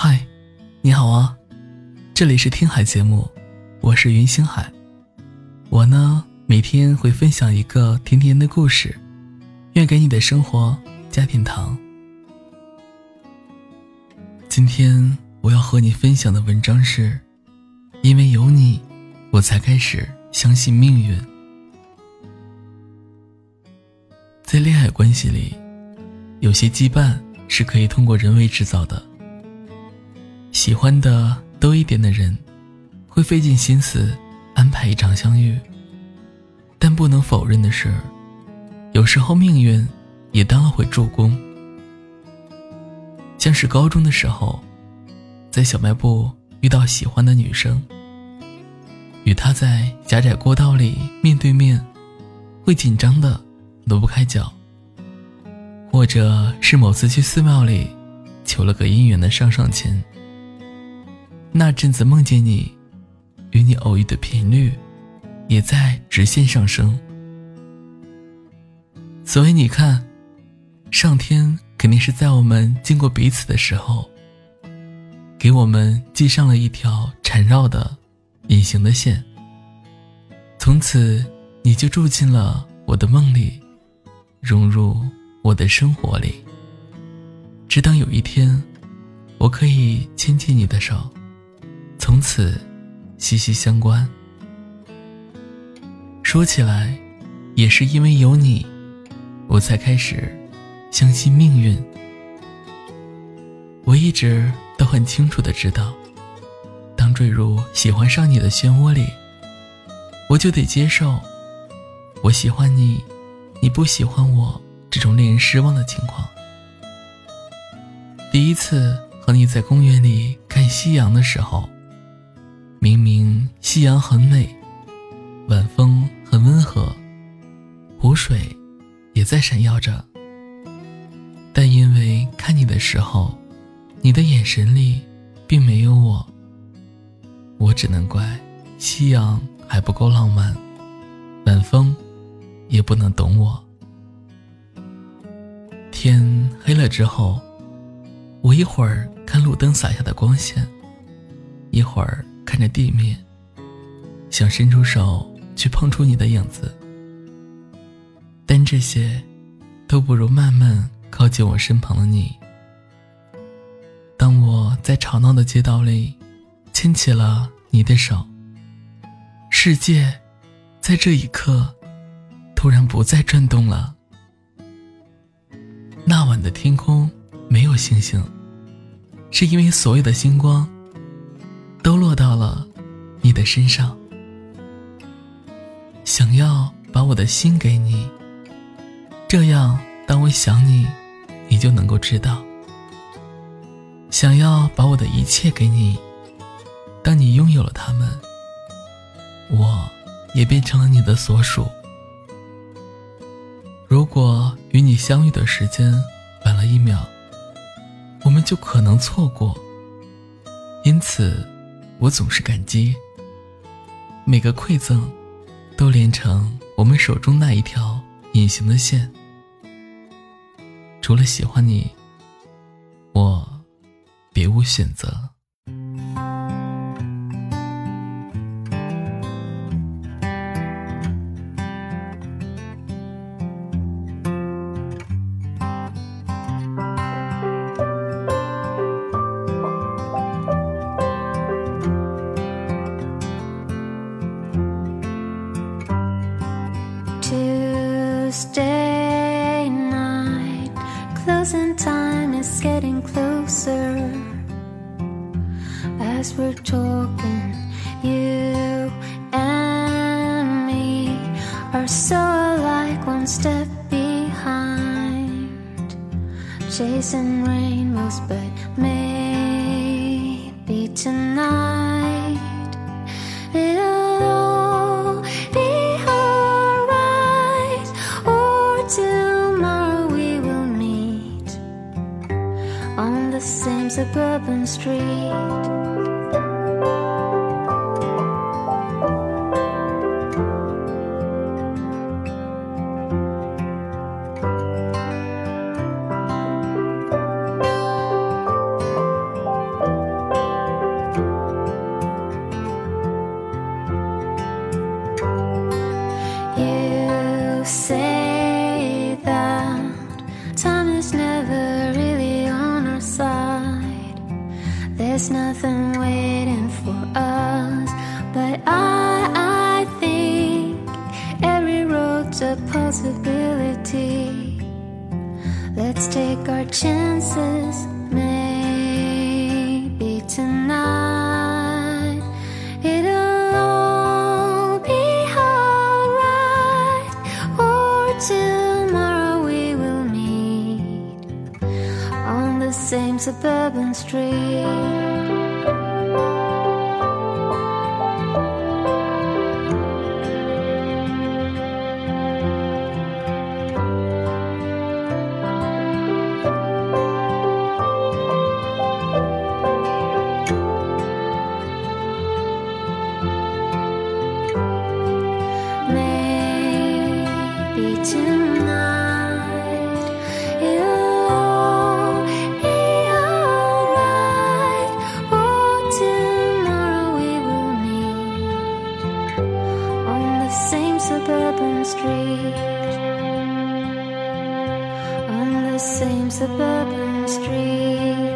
嗨，你好啊，这里是听海节目，我是云星海。我呢，每天会分享一个甜甜的故事，愿给你的生活加点糖。今天我要和你分享的文章是：因为有你，我才开始相信命运。在恋爱关系里，有些羁绊是可以通过人为制造的。喜欢的多一点的人，会费尽心思安排一场相遇。但不能否认的是，有时候命运也当了回助攻。像是高中的时候，在小卖部遇到喜欢的女生，与她在狭窄过道里面对面，会紧张的。挪不开脚，或者是某次去寺庙里求了个姻缘的上上签。那阵子梦见你，与你偶遇的频率也在直线上升。所以你看，上天肯定是在我们经过彼此的时候，给我们系上了一条缠绕的隐形的线。从此，你就住进了我的梦里。融入我的生活里，只等有一天，我可以牵起你的手，从此息息相关。说起来，也是因为有你，我才开始相信命运。我一直都很清楚的知道，当坠入喜欢上你的漩涡里，我就得接受，我喜欢你。你不喜欢我这种令人失望的情况。第一次和你在公园里看夕阳的时候，夕阳很美，晚风很温和，湖水也在闪耀着，但因为看你的时候，你的眼神里并没有我，我只能怪夕阳还不够浪漫，晚风。也不能懂我。天黑了之后，我一会儿看路灯洒下的光线，一会儿看着地面，想伸出手去碰触你的影子，但这些都不如慢慢靠近我身旁的你。当我在吵闹的街道里牵起了你的手，世界在这一刻。突然不再转动了。那晚的天空没有星星，是因为所有的星光都落到了你的身上。想要把我的心给你，这样当我想你，你就能够知道。想要把我的一切给你，当你拥有了它们，我也变成了你的所属。如果与你相遇的时间晚了一秒，我们就可能错过。因此，我总是感激每个馈赠，都连成我们手中那一条隐形的线。除了喜欢你，我别无选择。Tuesday night, closing time is getting closer. As we're talking, you and me are so alike, one step behind. Chasing rainbows, but maybe suburban street There's nothing waiting for us, but I, I think every road's a possibility. Let's take our chances, maybe tonight it'll all be alright, or tomorrow we will meet on the same suburban street. Same suburban street.